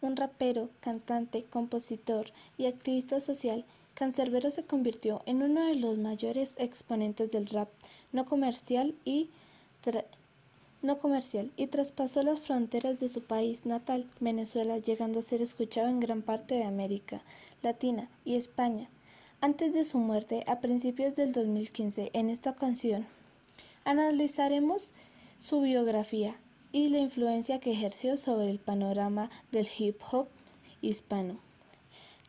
un rapero, cantante, compositor y activista social, Cancerbero se convirtió en uno de los mayores exponentes del rap no comercial y no comercial y traspasó las fronteras de su país natal, Venezuela, llegando a ser escuchado en gran parte de América Latina y España. Antes de su muerte, a principios del 2015, en esta canción, analizaremos su biografía y la influencia que ejerció sobre el panorama del hip hop hispano.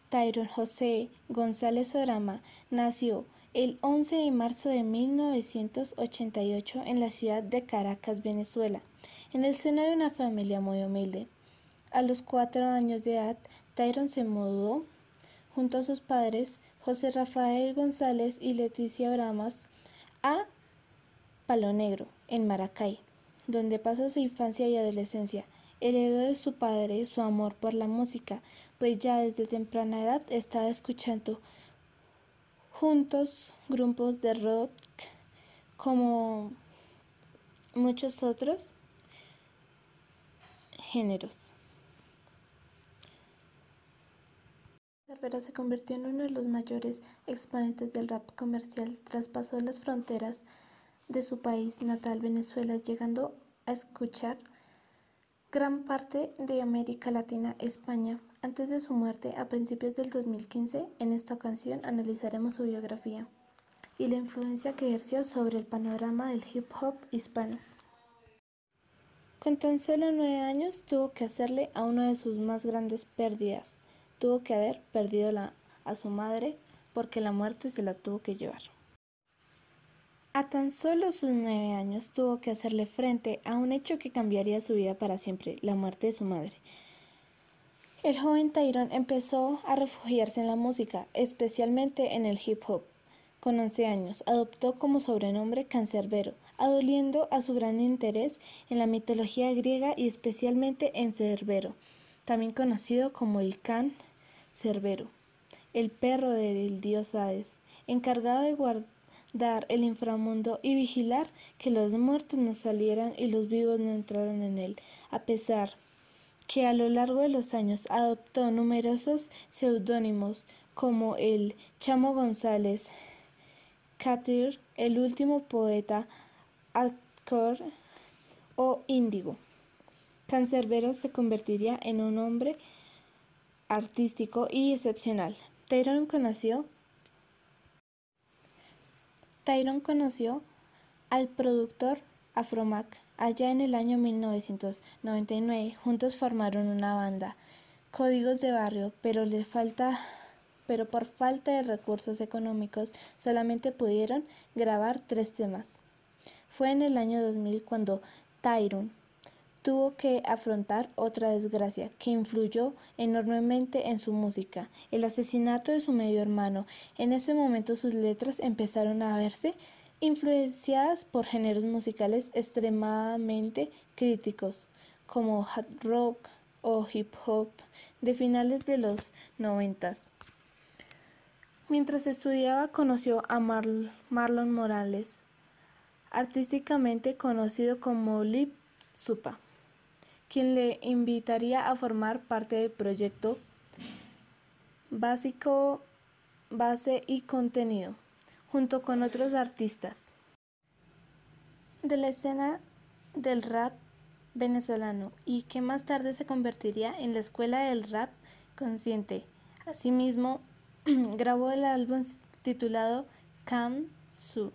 Tyron José González Orama nació el 11 de marzo de 1988 en la ciudad de Caracas, Venezuela, en el seno de una familia muy humilde. A los cuatro años de edad, Tyron se mudó junto a sus padres, José Rafael González y Leticia Oramas, a Palo Negro, en Maracay, donde pasó su infancia y adolescencia. Heredó de su padre su amor por la música, pues ya desde temprana edad estaba escuchando juntos grupos de rock como muchos otros géneros. Cervera se convirtió en uno de los mayores exponentes del rap comercial, traspasó las fronteras de su país natal Venezuela, llegando a escuchar gran parte de América Latina, España, antes de su muerte a principios del 2015, en esta ocasión analizaremos su biografía y la influencia que ejerció sobre el panorama del hip hop hispano. Con tan solo nueve años tuvo que hacerle a una de sus más grandes pérdidas. Tuvo que haber perdido a su madre porque la muerte se la tuvo que llevar. A tan solo sus nueve años tuvo que hacerle frente a un hecho que cambiaría su vida para siempre, la muerte de su madre. El joven Tyrone empezó a refugiarse en la música, especialmente en el hip hop. Con 11 años, adoptó como sobrenombre Cancerbero, adoliendo a su gran interés en la mitología griega y especialmente en Cerbero, también conocido como el Can Cerbero, el perro del dios Hades, encargado de guardar el inframundo y vigilar que los muertos no salieran y los vivos no entraran en él, a pesar que a lo largo de los años adoptó numerosos seudónimos como el Chamo González, Catir, el último poeta, Acor o Índigo. Cancerbero se convertiría en un hombre artístico y excepcional. Tyrone conoció, Tyrone conoció al productor Afromac Allá en el año 1999, juntos formaron una banda, Códigos de Barrio, pero por falta de recursos económicos solamente pudieron grabar tres temas. Fue en el año 2000 cuando Tyrone tuvo que afrontar otra desgracia que influyó enormemente en su música, el asesinato de su medio hermano. En ese momento sus letras empezaron a verse influenciadas por géneros musicales extremadamente críticos como hard rock o hip hop de finales de los noventas. Mientras estudiaba conoció a Marlon Morales, artísticamente conocido como Lip Supa, quien le invitaría a formar parte del proyecto básico, base y contenido junto con otros artistas de la escena del rap venezolano y que más tarde se convertiría en la escuela del rap consciente. Asimismo, grabó el álbum titulado Kam Su,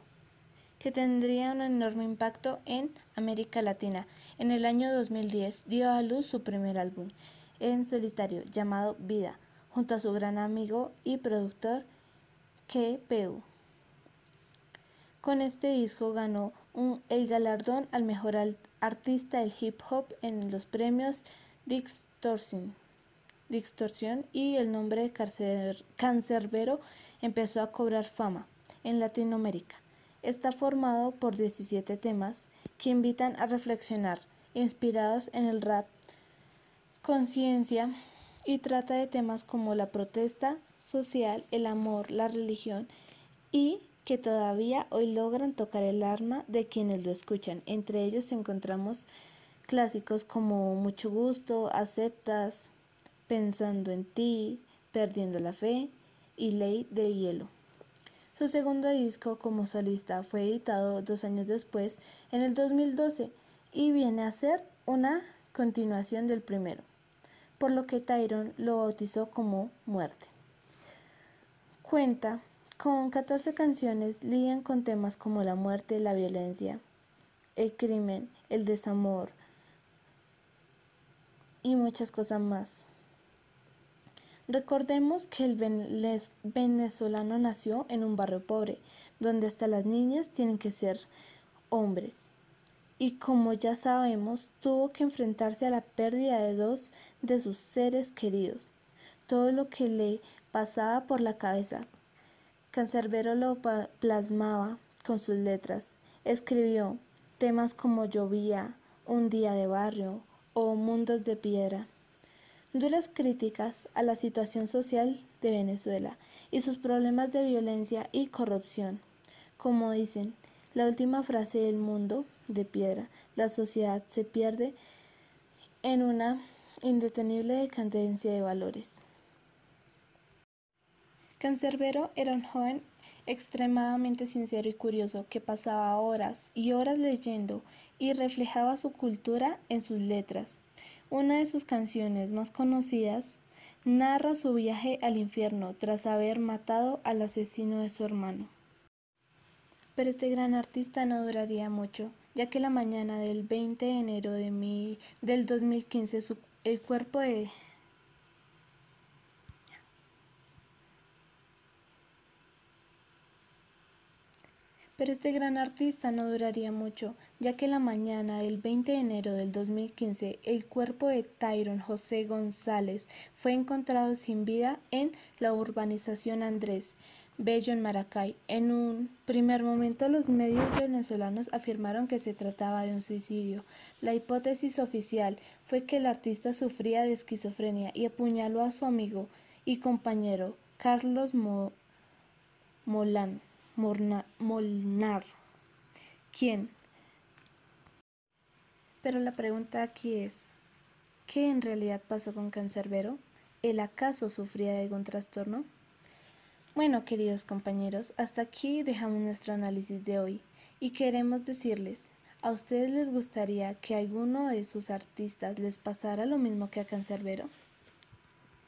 que tendría un enorme impacto en América Latina. En el año 2010 dio a luz su primer álbum en solitario llamado Vida, junto a su gran amigo y productor KPU. Con este disco ganó el galardón al mejor artista del hip hop en los premios Distortion, y el nombre de Cancerbero empezó a cobrar fama en Latinoamérica. Está formado por 17 temas que invitan a reflexionar, inspirados en el rap, conciencia y trata de temas como la protesta social, el amor, la religión y que todavía hoy logran tocar el arma de quienes lo escuchan. Entre ellos encontramos clásicos como Mucho Gusto, Aceptas, Pensando en ti, Perdiendo la fe y Ley de Hielo. Su segundo disco como solista fue editado dos años después, en el 2012, y viene a ser una continuación del primero, por lo que Tyron lo bautizó como Muerte. Cuenta con 14 canciones lidian con temas como la muerte, la violencia, el crimen, el desamor y muchas cosas más. Recordemos que el venezolano nació en un barrio pobre, donde hasta las niñas tienen que ser hombres. Y como ya sabemos, tuvo que enfrentarse a la pérdida de dos de sus seres queridos. Todo lo que le pasaba por la cabeza. Cancerbero lo plasmaba con sus letras. Escribió temas como Llovía, Un día de barrio o Mundos de piedra duras críticas a la situación social de Venezuela y sus problemas de violencia y corrupción. Como dicen, la última frase del mundo de piedra, la sociedad se pierde en una indetenible decadencia de valores. Cancerbero era un joven extremadamente sincero y curioso que pasaba horas y horas leyendo y reflejaba su cultura en sus letras. Una de sus canciones más conocidas narra su viaje al infierno tras haber matado al asesino de su hermano. Pero este gran artista no duraría mucho, ya que la mañana del 20 de enero de del 2015 el cuerpo de Pero este gran artista no duraría mucho, ya que la mañana del 20 de enero del 2015 el cuerpo de Tyron José González fue encontrado sin vida en la urbanización Andrés Bello en Maracay. En un primer momento los medios venezolanos afirmaron que se trataba de un suicidio. La hipótesis oficial fue que el artista sufría de esquizofrenia y apuñaló a su amigo y compañero Carlos Molán. Molnar. ¿Quién? Pero la pregunta aquí es, ¿qué en realidad pasó con Cancerbero? ¿El acaso sufría de algún trastorno? Bueno, queridos compañeros, hasta aquí dejamos nuestro análisis de hoy y queremos decirles, ¿a ustedes les gustaría que alguno de sus artistas les pasara lo mismo que a Cancerbero?